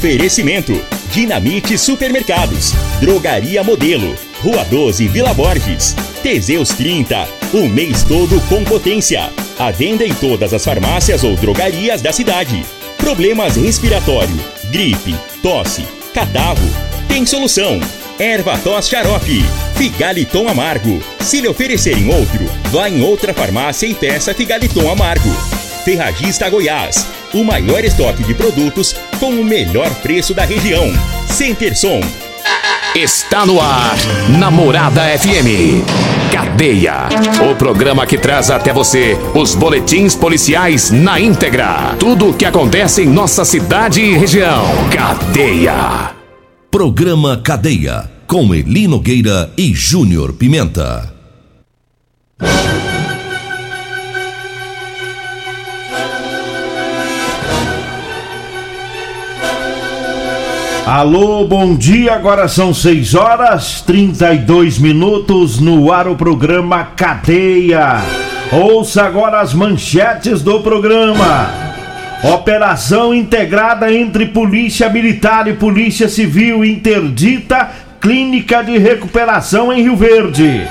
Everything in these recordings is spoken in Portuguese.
Oferecimento: Dinamite Supermercados, Drogaria Modelo, Rua 12 Vila Borges, Teseus 30, o mês todo com potência. A venda em todas as farmácias ou drogarias da cidade. Problemas respiratório, gripe, tosse, catarro. Tem solução. Erva tos xarope, Figaliton amargo. Se lhe oferecerem outro, vá em outra farmácia e peça Figaliton amargo. Ferragista Goiás, o maior estoque de produtos com o melhor preço da região. Centerson. Está no ar, Namorada FM. Cadeia. O programa que traz até você os boletins policiais na íntegra. Tudo o que acontece em nossa cidade e região. Cadeia. Programa Cadeia. Com Eli Nogueira e Júnior Pimenta. Alô, bom dia. Agora são 6 horas 32 minutos no ar o programa Cadeia. Ouça agora as manchetes do programa. Operação integrada entre Polícia Militar e Polícia Civil interdita Clínica de Recuperação em Rio Verde.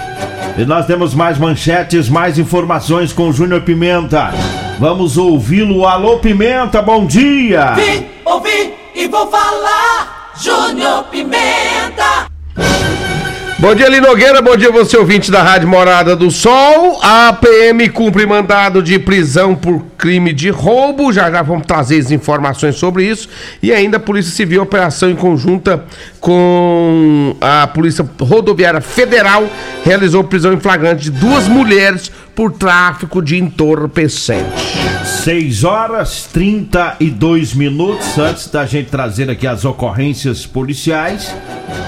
E nós temos mais manchetes, mais informações com Júnior Pimenta. Vamos ouvi-lo. Alô, Pimenta, bom dia. Vim, ouvi e vou falar. Júnior Pimenta. Bom dia, Linogueira. Bom dia, você ouvinte da Rádio Morada do Sol. A PM cumpre mandado de prisão por crime de roubo. Já já vamos trazer as informações sobre isso. E ainda a Polícia Civil, operação em conjunta com a Polícia Rodoviária Federal, realizou prisão em flagrante de duas mulheres por tráfico de entorpecente. 6 horas 32 minutos antes da gente trazer aqui as ocorrências policiais,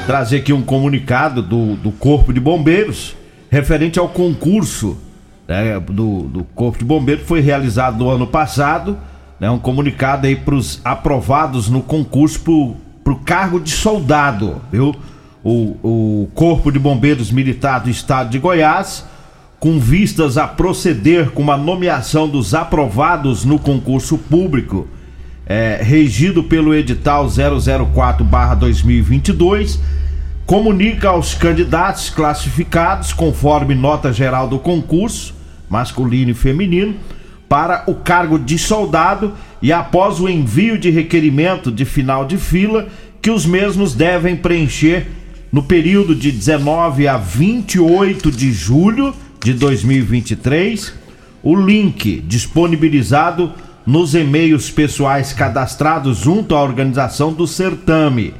trazer aqui um comunicado do, do Corpo de Bombeiros referente ao concurso né, do, do Corpo de Bombeiros foi realizado no ano passado, né, um comunicado aí para os aprovados no concurso para o cargo de soldado, viu? O, o Corpo de Bombeiros Militar do Estado de Goiás com vistas a proceder com uma nomeação dos aprovados no concurso público, é, regido pelo edital 004-2022, comunica aos candidatos classificados, conforme nota geral do concurso, masculino e feminino, para o cargo de soldado e após o envio de requerimento de final de fila, que os mesmos devem preencher no período de 19 a 28 de julho de 2023, o link disponibilizado nos e-mails pessoais cadastrados junto à organização do certame.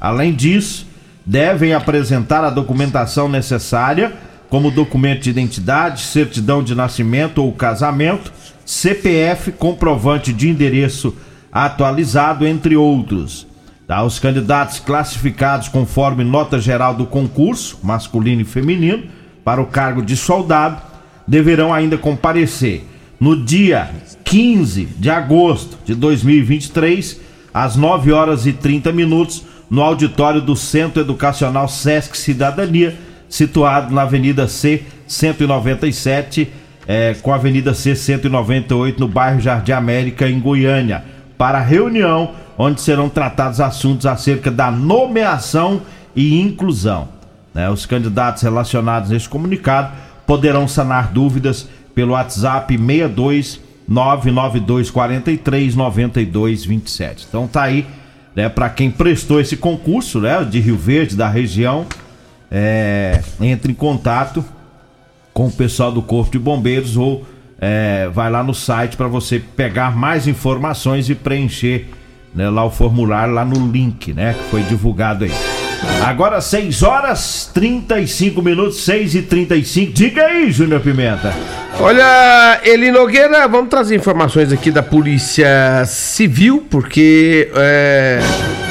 Além disso, devem apresentar a documentação necessária, como documento de identidade, certidão de nascimento ou casamento, CPF, comprovante de endereço atualizado, entre outros. Tá, os candidatos classificados conforme nota geral do concurso, masculino e feminino, para o cargo de soldado deverão ainda comparecer no dia 15 de agosto de 2023, às 9 horas e 30 minutos, no auditório do Centro Educacional Sesc Cidadania, situado na Avenida C 197, é, com a Avenida C 198, no bairro Jardim América, em Goiânia, para reunião onde serão tratados assuntos acerca da nomeação e inclusão. Né? Os candidatos relacionados neste comunicado poderão sanar dúvidas pelo WhatsApp 62 992 43 92 27. Então tá aí, né, para quem prestou esse concurso, né, de Rio Verde, da região, é, entre em contato com o pessoal do Corpo de Bombeiros ou é, vai lá no site para você pegar mais informações e preencher né, lá o formulário lá no link, né, que foi divulgado aí. Agora 6 horas 35 minutos, 6 e 35 Diga aí, Júnior Pimenta. Olha, Eli Nogueira, vamos trazer informações aqui da Polícia Civil, porque, é,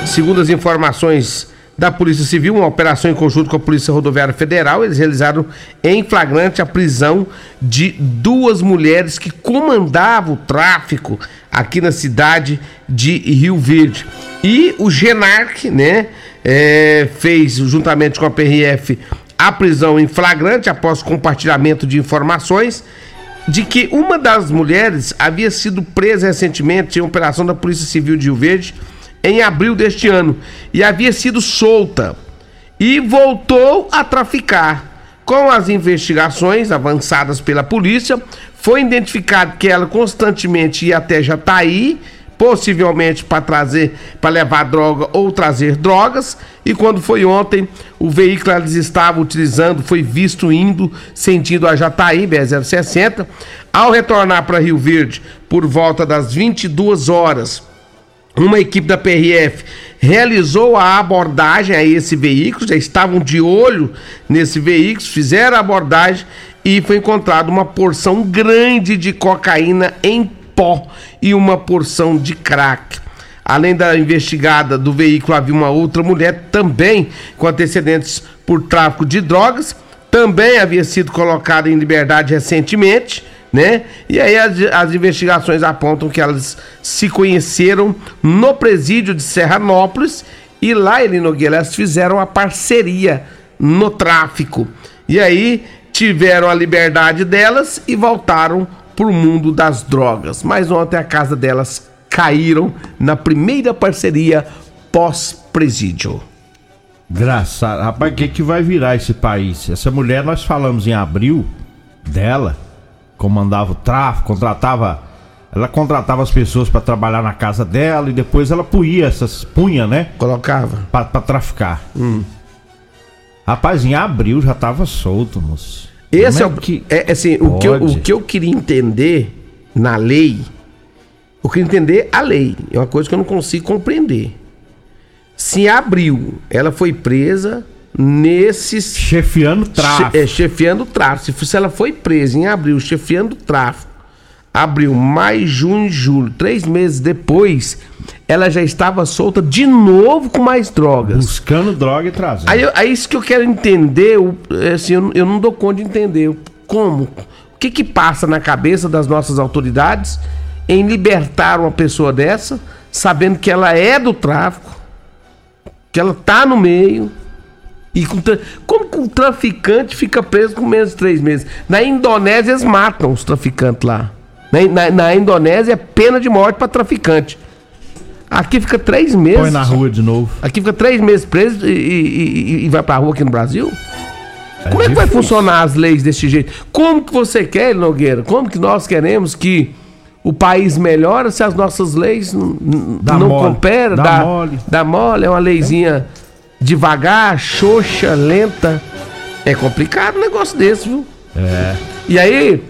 segundo as informações da Polícia Civil, uma operação em conjunto com a Polícia Rodoviária Federal, eles realizaram em flagrante a prisão de duas mulheres que comandavam o tráfico aqui na cidade de Rio Verde. E o Genarc, né? é, fez, juntamente com a PRF, a prisão em flagrante após compartilhamento de informações de que uma das mulheres havia sido presa recentemente em operação da Polícia Civil de Rio Verde em abril deste ano e havia sido solta e voltou a traficar. Com as investigações avançadas pela polícia, foi identificado que ela constantemente ia até Jataí, possivelmente para trazer, para levar droga ou trazer drogas. E quando foi ontem, o veículo que eles estavam utilizando foi visto indo sentido a Jataí, BR-060. Ao retornar para Rio Verde por volta das 22 horas, uma equipe da PRF realizou a abordagem a esse veículo, já estavam de olho nesse veículo, fizeram a abordagem e foi encontrada uma porção grande de cocaína em pó e uma porção de crack. Além da investigada do veículo, havia uma outra mulher também com antecedentes por tráfico de drogas, também havia sido colocada em liberdade recentemente né? E aí as, as, investigações apontam que elas se conheceram no presídio de Serranópolis e lá, Eli Nogueira, elas fizeram a parceria no tráfico. E aí tiveram a liberdade delas e voltaram para o mundo das drogas. Mas ontem a casa delas caíram na primeira parceria pós-presídio. Graças, rapaz, o que, que vai virar esse país? Essa mulher, nós falamos em abril dela, comandava o tráfico, contratava. Ela contratava as pessoas para trabalhar na casa dela e depois ela punha essas. punha, né? Colocava. Pra traficar. Hum. Rapaz, em abril já tava solto, moço. Esse é, é, o que. É, assim, o que, eu, o que eu queria entender na lei. Eu queria entender a lei. É uma coisa que eu não consigo compreender. Se em abril ela foi presa, nesses. Chefiando tráfico. Che, é, chefiando tráfico. Se, ela foi presa em abril, chefiando tráfico, abril, maio, junho, julho, três meses depois, ela já estava solta de novo com mais drogas. Buscando droga e trazendo. Aí, aí isso que eu quero entender, eu, é, assim, eu, eu não dou conta de entender. Como? O que que passa na cabeça das nossas autoridades em libertar uma pessoa dessa, sabendo que ela é do tráfico, que ela tá no meio e com, como que um traficante fica preso com menos de três meses? Na Indonésia eles matam os traficantes lá. Na, na, na Indonésia é pena de morte para traficante. Aqui fica três meses. Põe na rua de novo. Aqui fica três meses preso e, e, e vai pra rua aqui no Brasil? É Como é que vai funcionar as leis desse jeito? Como que você quer, Nogueira? Como que nós queremos que o país melhora se as nossas leis não cooperam? Dá, dá mole. Dá mole, é uma leizinha. É devagar, xoxa, lenta. É complicado um negócio desse, viu? É. E aí,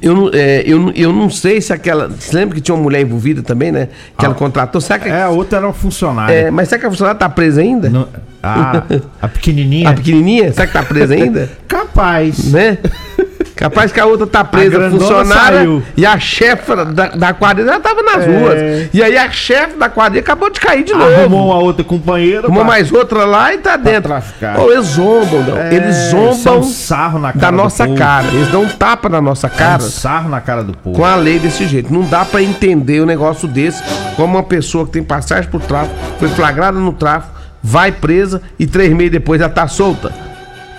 eu, é, eu, eu não sei se aquela. Você lembra que tinha uma mulher envolvida também, né? Que ah, ela contratou. Será que, é, a outra era uma funcionária. É, mas será que a funcionária tá presa ainda? Não, ah, a pequenininha. A pequenininha? Será que tá presa ainda? Capaz. Né? Capaz que a outra tá presa, funcionária. Saiu. E a chefe da, da quadrilha já tava nas é. ruas. E aí a chefe da quadrilha acabou de cair de novo. Arrumou uma outra companheira. Arrumou pra... mais outra lá e tá dentro. Oh, eles zombam, não. É, eles zombam sarro na cara da nossa povo. cara. Eles dão um tapa na nossa cara. Um sarro na cara do povo. Com a lei desse jeito. Não dá para entender um negócio desse como uma pessoa que tem passagem por tráfico, foi flagrada no tráfico, vai presa e três meses depois já tá solta.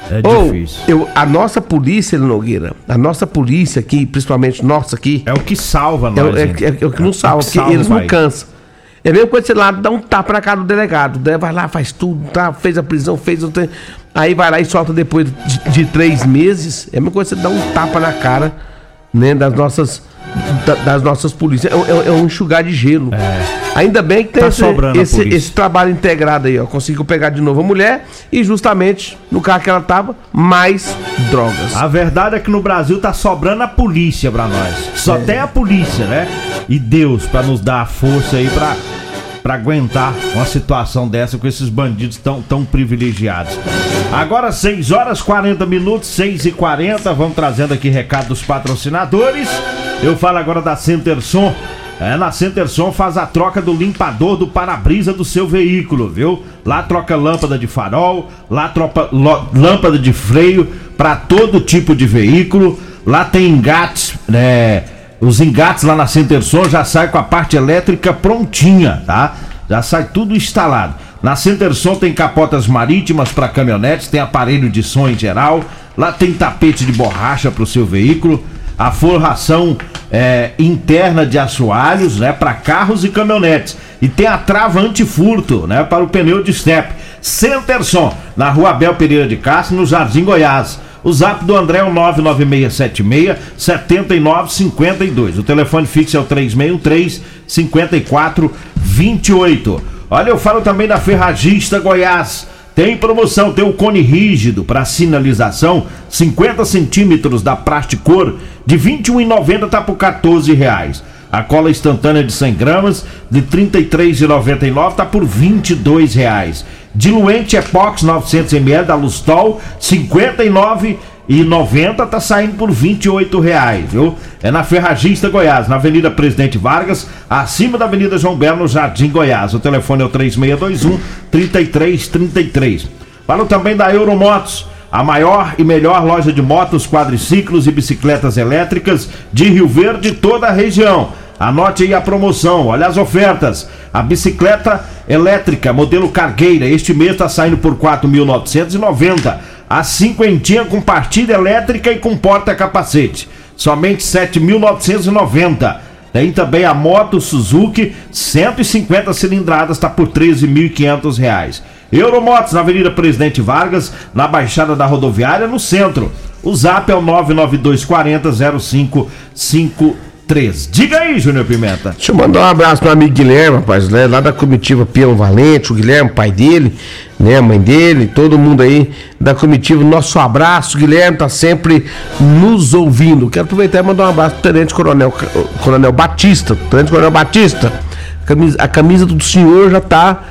É Ou, difícil. Eu, a nossa polícia, Nogueira, a nossa polícia aqui, principalmente nossa aqui. É o que salva nós. É, é, é, é o que não salva, que porque eles não cansam. É mesmo quando você lá dá um tapa na cara do delegado. Né? Vai lá, faz tudo, tá, fez a prisão, fez. Aí vai lá e solta depois de, de três meses. É a mesma coisa você dá um tapa na cara né, das nossas da, das nossas polícias. É, é, é, um enxugar de gelo. É. Ainda bem que tem tá esse, esse, esse, trabalho integrado aí, ó. Conseguiu pegar de novo a mulher e justamente no carro que ela tava, mais drogas. A verdade é que no Brasil tá sobrando a polícia pra nós. Só é. tem a polícia, né? E Deus para nos dar a força aí pra para aguentar uma situação dessa com esses bandidos tão, tão privilegiados. Agora 6 horas 40 minutos, 6 e 40 vamos trazendo aqui recado dos patrocinadores. Eu falo agora da Centerson. É, na Centerson faz a troca do limpador do para-brisa do seu veículo, viu? Lá troca lâmpada de farol, lá troca lâmpada de freio para todo tipo de veículo. Lá tem engates, né? Os engates lá na Centerson já sai com a parte elétrica prontinha, tá? Já sai tudo instalado. Na Centerson tem capotas marítimas para caminhonetes, tem aparelho de som em geral. Lá tem tapete de borracha para o seu veículo a forração é, interna de assoalhos, né, para carros e caminhonetes. E tem a trava antifurto, né, para o pneu de step. Centerson, na Rua Abel Pereira de Castro, no Jardim Goiás. O zap do André é o 99676 7952. O telefone fixo é o 3613 5428. Olha, eu falo também da Ferragista Goiás. Tem promoção, tem o cone rígido para sinalização, 50 centímetros da Plasticor, de R$ 21,90 tá por 14 reais. A cola instantânea de 100 gramas, de R$ 33,99 tá por 22 reais. Diluente Epox 900ml da Lustol, 59 e 90 tá saindo por 28 reais, viu? É na Ferragista Goiás, na Avenida Presidente Vargas, acima da Avenida João Belo, no Jardim Goiás. O telefone é o 3621 3333. Falo também da Euromotos, a maior e melhor loja de motos, quadriciclos e bicicletas elétricas de Rio Verde e toda a região. Anote aí a promoção, olha as ofertas. A bicicleta elétrica modelo Cargueira, este mês está saindo por 4.990. A cinquentinha com partida elétrica e com porta-capacete, somente 7.990. Tem também a moto Suzuki 150 cilindradas, está por 13.500 reais. Euromotos na Avenida Presidente Vargas, na Baixada da Rodoviária, no centro. O zap é o 99240 0553. Diga aí, Júnior Pimenta. Deixa eu mandar um abraço pro amigo Guilherme, rapaz, né? Lá da comitiva Peão Valente, o Guilherme, pai dele, né? A mãe dele, todo mundo aí da comitiva. Nosso abraço, Guilherme, tá sempre nos ouvindo. Quero aproveitar e mandar um abraço pro Tenente Coronel, Coronel Batista. Tenente Coronel Batista, a camisa, a camisa do senhor já tá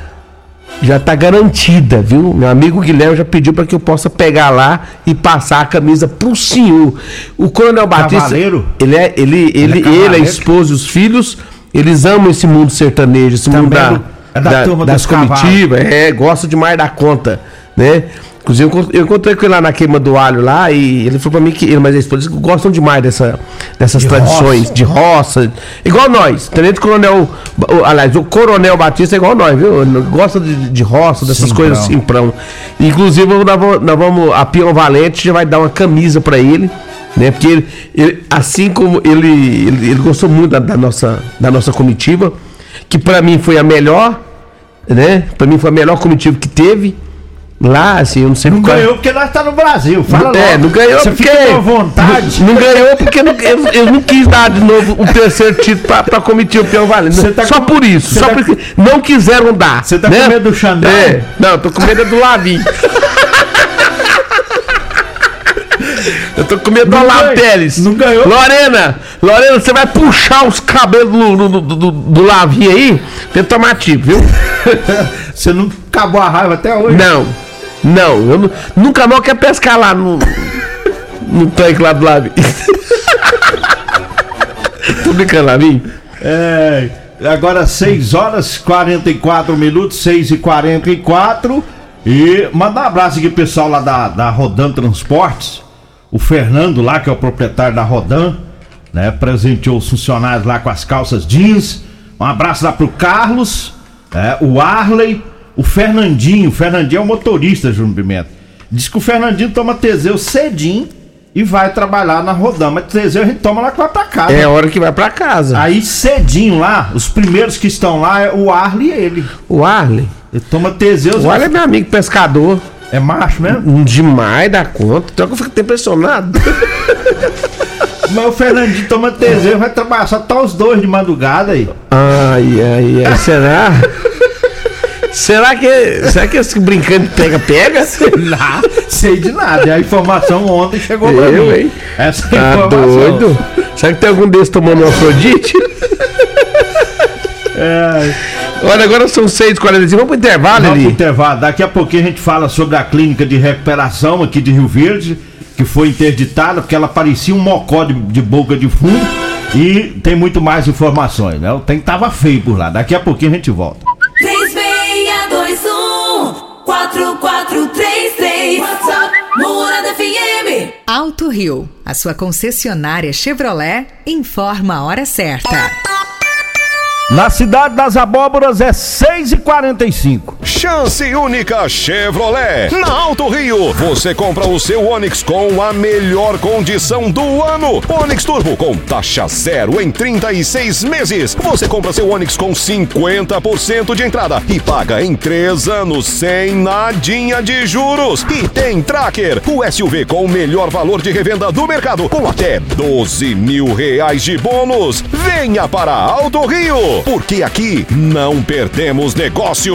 já tá garantida, viu? Meu amigo Guilherme já pediu para que eu possa pegar lá e passar a camisa pro senhor. O Coronel Batista, Cavaleiro? ele é ele ele é ele, cavaleiro? a esposa e os filhos, eles amam esse mundo sertanejo, esse mundo Também da, do- é da turma das comitivas, é, gosta demais da conta, né? Inclusive, eu encont- eu encontrei com ele lá na queima do alho lá e ele falou pra mim que ele, mas esposa gostam demais dessa, dessas De tradições roça. de roça, igual nós. Tenente Coronel, o- aliás, o Coronel Batista é igual nós, viu? Ele Gosta de, de roça, dessas Simprão. coisas simprão. Inclusive, nós vamos, nós vamos, a Pião Valente já vai dar uma camisa pra ele. Né? Porque ele, ele- assim como ele, ele, ele gostou muito da, da nossa, da nossa comitiva, que pra mim foi a melhor, né? Pra mim foi a melhor comitiva que teve. Lá, assim, eu não sei Não qual- ganhou porque nós tá no Brasil. Fala é, logo. não ganhou Você porque. fica vontade. Não, não ganhou porque não, eu, eu não quis dar de novo o terceiro título pra, pra comitir o Peão Valente. Tá só com- por isso. você Só tá porque não quiseram dar. Você tá né? com medo do Xandão? É. Não, eu tô com medo do Lavinho. Eu tô com medo do Não Olavo. Teles. Não ganhou. Lorena, Lorena, você vai puxar os cabelos do, do, do, do Lavinho aí? Tem tipo, viu? Você não acabou a raiva até hoje. Não, não, eu nu- nunca mais quero pescar lá no, no tanque lá do Lavinho. Tô brincando, Lavinho? É, agora 6 horas 44 minutos, 6 e 44 E mandar um abraço aqui pro pessoal lá da, da Rodan Transportes. O Fernando lá, que é o proprietário da Rodan, né? Presenteou os funcionários lá com as calças jeans. Um abraço lá pro Carlos, é, o Arley, o Fernandinho. O Fernandinho é o motorista, Júnior Pimenta. Diz que o Fernandinho toma Teseu cedinho e vai trabalhar na Rodan. Mas Teseu a gente toma lá que vai pra casa. É a hora que vai pra casa. Aí cedinho lá, os primeiros que estão lá é o Arley e ele. O Arley. Ele toma Teseus. O Arley é meu amigo pescador. É macho mesmo? Demais da conta. Então eu fico até impressionado. Mas o Fernandinho toma Teseus, vai trabalhar só tá os dois de madrugada aí. Ai, ai, ai. Será? Será que. Será que esse brincando pega-pega? Lá, sei de nada. A informação ontem chegou pra Eu, mim. hein? Essa Tá informação. doido? Será que tem algum desses tomando um Afrodite? É, Olha, agora são 6h45. Vamos pro intervalo vamos pro ali. intervalo. Daqui a pouquinho a gente fala sobre a clínica de recuperação aqui de Rio Verde, que foi interditada porque ela parecia um mocó de, de boca de fundo. E tem muito mais informações, né? O tempo tava feio por lá. Daqui a pouquinho a gente volta. 3621 4433 WhatsApp Morada FM Alto Rio, a sua concessionária Chevrolet, informa a hora certa. Na cidade das abóboras é 6,45. Chance única Chevrolet. Na Alto Rio, você compra o seu Onix com a melhor condição do ano. Onix Turbo com taxa zero em 36 meses. Você compra seu Onix com 50% de entrada e paga em 3 anos sem nadinha de juros. E tem Tracker, o SUV com o melhor valor de revenda do mercado, com até 12 mil reais de bônus. Venha para Alto Rio porque aqui não perdemos negócio.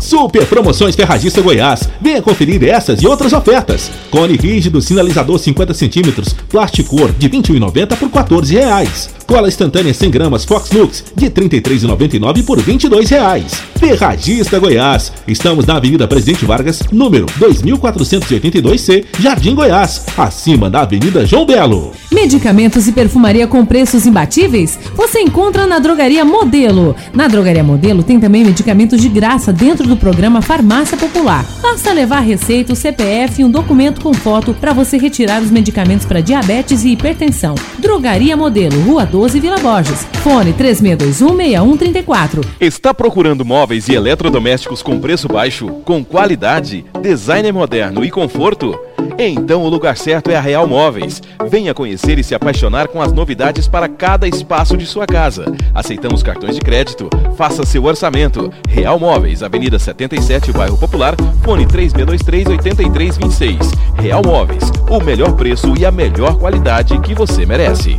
Super Promoções Ferragista Goiás. Venha conferir essas e outras ofertas. Cone rígido sinalizador 50 centímetros, plástico cor de R$ 21,90 por 14 reais. Cola instantânea 100 gramas Fox Lux de R$ 33,99 por 22 reais. Ferragista Goiás. Estamos na Avenida Presidente Vargas, número 2482C, Jardim Goiás, acima da Avenida João Belo. Medicamentos e perfumaria com preços imbatíveis? Você encontra na Drogaria Modelo. Na Drogaria Modelo tem também medicamentos de graça dentro do programa Farmácia Popular. Basta levar receita, o CPF e um documento com foto para você retirar os medicamentos para diabetes e hipertensão. Drogaria Modelo, Rua 12, Vila Borges. Fone 36216134. Está procurando móveis e eletrodomésticos com preço baixo, com qualidade, design moderno e conforto? Então o lugar certo é a Real Móveis. Venha conhecer e se apaixonar com as novidades para cada espaço de sua casa. Aceitamos cartões de crédito. Faça seu orçamento. Real Móveis, Avenida 77, Bairro Popular, fone 3623-8326. Real Móveis, o melhor preço e a melhor qualidade que você merece.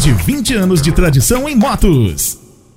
de 20 anos de tradição em motos.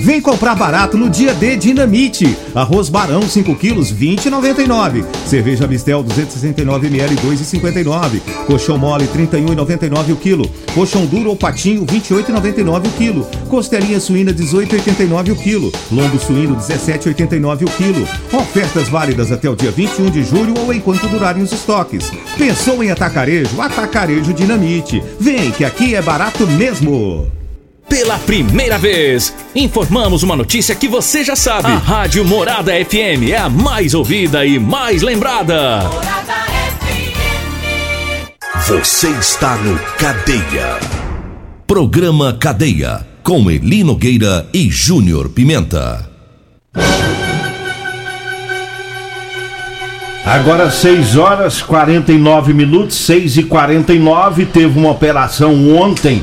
Vem comprar barato no dia D Dinamite. Arroz Barão 5 quilos 20,99. Cerveja Mistel 269 ml 2,59. Colchão mole 31,99 o quilo. Colchão duro ou patinho 28,99 o quilo. Costelinha suína 18,89 o quilo. Lombo suíno 17,89 o quilo. Ofertas válidas até o dia 21 de julho ou enquanto durarem os estoques. Pensou em atacarejo? Atacarejo Dinamite. Vem que aqui é barato mesmo. Pela primeira vez, informamos uma notícia que você já sabe. A Rádio Morada FM é a mais ouvida e mais lembrada. Morada FM. Você está no Cadeia. Programa Cadeia com Eli Nogueira e Júnior Pimenta. Agora 6 horas 49 minutos, 6 e 49 teve uma operação ontem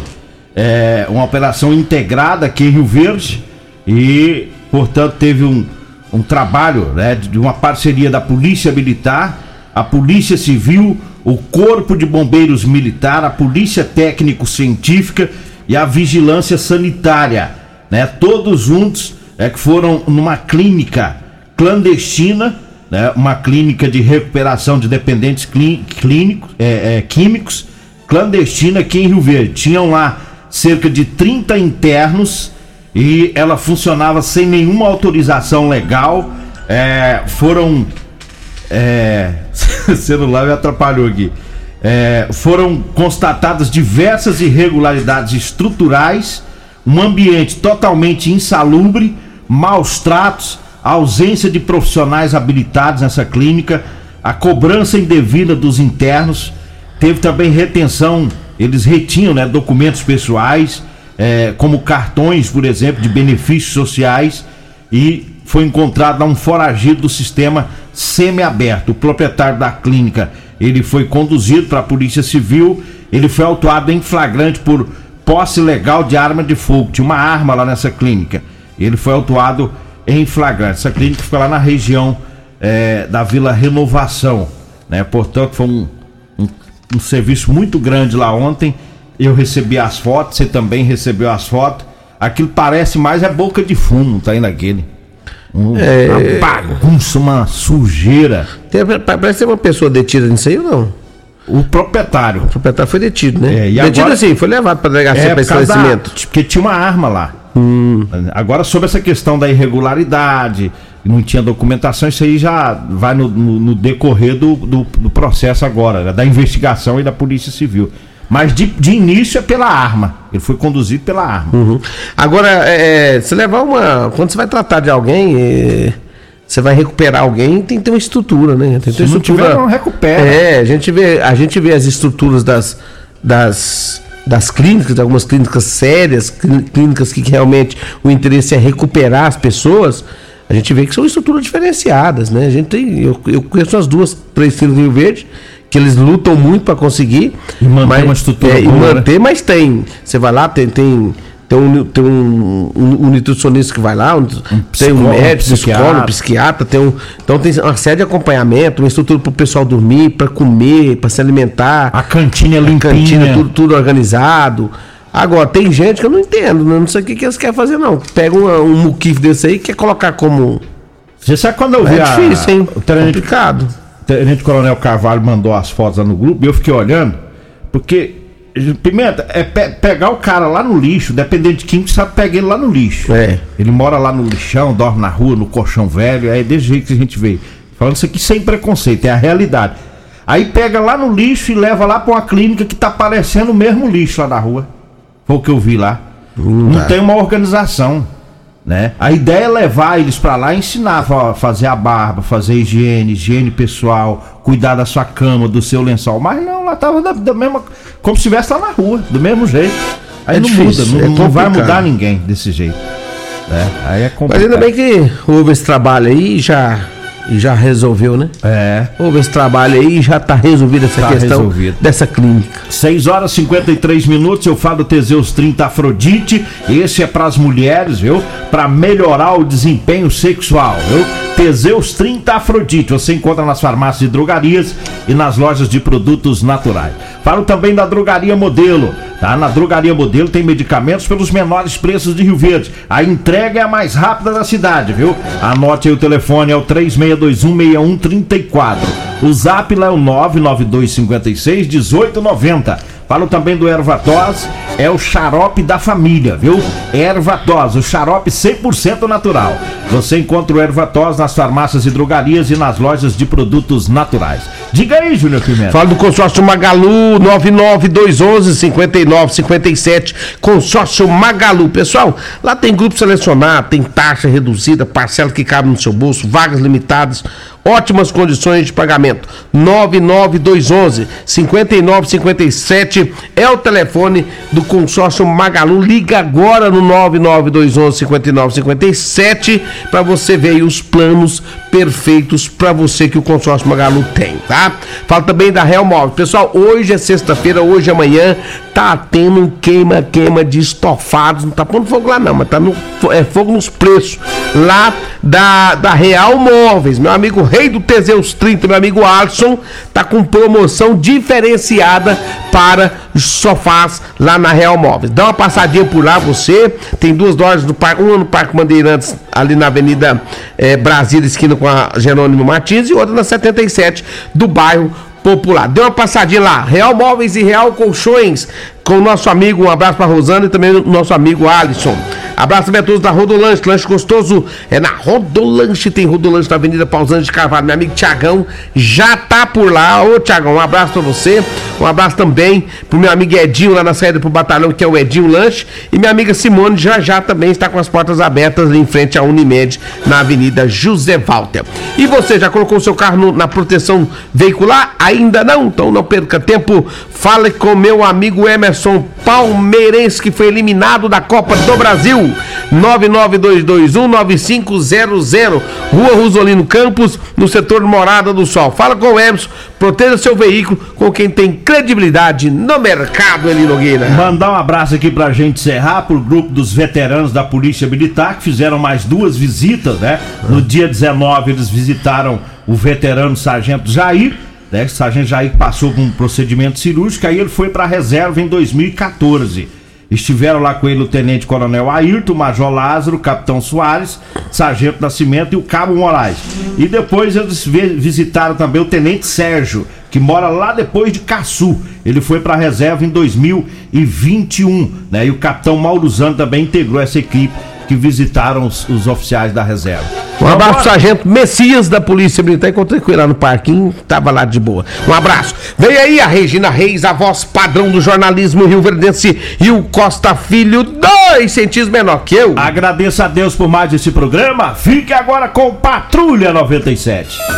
é, uma operação integrada aqui em Rio Verde e, portanto, teve um, um trabalho né, de uma parceria da Polícia Militar, a Polícia Civil, o Corpo de Bombeiros Militar, a Polícia Técnico-Científica e a Vigilância Sanitária, né, todos juntos é, que foram numa clínica clandestina, né, uma clínica de recuperação de dependentes clínicos, é, é, químicos, clandestina aqui em Rio Verde. Tinham lá cerca de 30 internos e ela funcionava sem nenhuma autorização legal. É, foram. É, celular me atrapalhou aqui. É, foram constatadas diversas irregularidades estruturais, um ambiente totalmente insalubre, maus tratos, ausência de profissionais habilitados nessa clínica, a cobrança indevida dos internos, teve também retenção eles retinham né, documentos pessoais, é, como cartões, por exemplo, de benefícios sociais, e foi encontrado um foragido do sistema semiaberto. O proprietário da clínica ele foi conduzido para a Polícia Civil Ele foi autuado em flagrante por posse legal de arma de fogo. Tinha uma arma lá nessa clínica. Ele foi autuado em flagrante. Essa clínica fica lá na região é, da Vila Renovação. Né? Portanto, foi um, um, serviço muito grande lá ontem. Eu recebi as fotos, você também recebeu as fotos. Aquilo parece mais é boca de fumo, tá indo aquele. Um, É. Uma bagunça, uma sujeira. Tem, parece ter uma pessoa detida nisso aí ou não? O proprietário. O proprietário foi detido, né? É, e detido agora- assim, foi levado pra delegacia pra por causa da- esclarecimento. porque tinha uma arma lá. Hum. Agora, sobre essa questão da irregularidade, não tinha documentação, isso aí já vai no, no- no decorrer do, do, do processo agora, né, da investigação e da Polícia Civil. Mas de, de início é pela arma. Ele foi conduzido pela arma. Uhum. Agora, é, se levar uma. Quando você vai tratar de alguém, é, você vai recuperar alguém, tem que ter uma estrutura, né? Tem que ter Se uma não tiver, não recupera. É, a gente vê, a gente vê as estruturas das, das, das clínicas, algumas clínicas sérias, clí- clínicas que realmente o interesse é recuperar as pessoas. A gente vê que são estruturas diferenciadas, né? A gente tem, eu, eu conheço as duas, três clínicas do Rio Verde, que eles lutam muito para conseguir. E manter mas- uma estrutura é, e boa, né? manter, mas tem. Você vai lá, tem, tem, tem, um, tem um, um- um nutricionista que vai lá, um- tem um médico, um psicólogo, psiquiatra, tem um. Então tem uma série de acompanhamento, uma estrutura para o pessoal dormir, para comer, para se alimentar. A cantina A limpinha. cantina, tudo, tudo organizado. Agora, tem gente que eu não entendo, né? não sei o que, que eles querem fazer, não. Pega uma- um muquif desse aí e quer colocar como. Você sabe quando eu vi É a- difícil, hein? o tenente, Complicado. o tenente Coronel Carvalho mandou as fotos lá no grupo e eu fiquei olhando, porque, Pimenta, é pe- pegar o cara lá no lixo, dependendo de quem, você sabe pegar ele lá no lixo. É. Ele mora lá no lixão, dorme na rua, no colchão velho, é desse jeito que a gente vê. Falando isso aqui sem preconceito, é a realidade. Aí pega lá no lixo e leva lá pra uma clínica que tá parecendo o mesmo lixo lá na rua. Foi o que eu vi lá. Não tem uma organização, né? A ideia é levar eles pra lá e ensinar a fazer a barba, fazer higiene, higiene pessoal, cuidar da sua cama, do seu lençol. Mas não, lá tava da, da mesma, como se estivesse lá na rua, do mesmo jeito. Aí É não difícil, muda, é não, não vai mudar ninguém desse jeito. Né? Aí é Mas complicado. ainda bem que houve esse trabalho aí já, já resolveu, né? É. Houve esse trabalho aí e já tá resolvida essa Tá questão resolvido. dessa clínica. 6 horas e 53 minutos, eu falo Teseus 30 Afrodite. Esse é pras mulheres, viu? Pra melhorar o desempenho sexual, viu? Teseus 30 Afrodite. Você encontra nas farmácias e drogarias e nas lojas de produtos naturais. Falo também da Drogaria Modelo, tá? Na Drogaria Modelo tem medicamentos pelos menores preços de Rio Verde. A entrega é a mais rápida da cidade, viu? Anote aí o telefone, é o 36216134. O zap lá é o 99256 1890. Falo também do Ervatos, é o xarope da família, viu? Ervatos, o xarope 100% natural. Você encontra o Ervatos nas farmácias e drogarias e nas lojas de produtos naturais. Diga aí, Júnior Pimenta. Fala do consórcio Magalu 99211 5957. Consórcio Magalu. Pessoal, lá tem grupo selecionado, tem taxa reduzida, parcela que cabe no seu bolso, vagas limitadas, ótimas condições de pagamento. 99211 5957 é o telefone do consórcio Magalu. Liga agora no 99211 5957 para você ver os planos perfeitos para você que o consórcio Magalu tem, tá? Fala também da Real Móvel. Pessoal, hoje é sexta-feira, hoje amanhã tá tendo um queima-queima de estofados. Não tá pondo fogo lá não, mas tá no, é fogo nos preços lá da, da Real Móveis. Meu amigo Rei do Teseus 30, meu amigo Alisson, tá com promoção diferenciada para sofás lá na Real Móveis. Dá uma passadinha por lá você. Tem duas lojas no parque, uma no Parque Bandeirantes, ali na Avenida eh, Brasília, esquina com a Jerônimo Martins, e outra na 77 do bairro Popular. Dê uma passadinha lá, Real Móveis e Real Colchões, com o nosso amigo, um abraço para Rosana e também o nosso amigo Alisson. Abraço também a todos da Rodolanche, lanche gostoso é na Rodolanche, tem Rodolanche na Avenida Pausante de Carvalho. Meu amigo Tiagão já tá por lá. Ô Tiagão, um abraço pra você. Um abraço também pro meu amigo Edinho lá na saída pro batalhão, que é o Edinho Lanche. E minha amiga Simone já já também está com as portas abertas em frente à Unimed, na Avenida José Walter. E você já colocou seu carro no- na proteção veicular? Ainda não? Então não perca tempo. Fale com meu amigo Emerson Palmeirense, que foi eliminado da Copa do Brasil. 992219500, Rua Rosolino Campos, no setor Morada do Sol. Fala com o Emerson, proteja seu veículo com quem tem credibilidade no mercado, Eli Nogueira. Mandar um abraço aqui pra gente encerrar pro grupo dos veteranos da Polícia Militar que fizeram mais duas visitas, né? No dia 19 eles visitaram o veterano Sargento Jair, né? Sargento Jair passou por um procedimento cirúrgico, aí ele foi pra reserva em 2014. Estiveram lá com ele o Tenente Coronel Ayrton, Major Lázaro, o Capitão Soares, Sargento Nascimento e o Cabo Moraes. E depois eles visitaram também o Tenente Sérgio, que mora lá depois de Caçu. Ele foi para a reserva em 2021, né? E o Capitão Mauruzano também integrou essa equipe que visitaram os, os oficiais da reserva. Um abraço pro sargento Messias da Polícia Militar. Encontrei com ele lá no parquinho, tava lá de boa. Um abraço. Vem aí a Regina Reis, a voz padrão do jornalismo Rio Verdense e o Costa Filho, dois centímetros menor que eu. Agradeço a Deus por mais esse programa. Fique agora com Patrulha 97.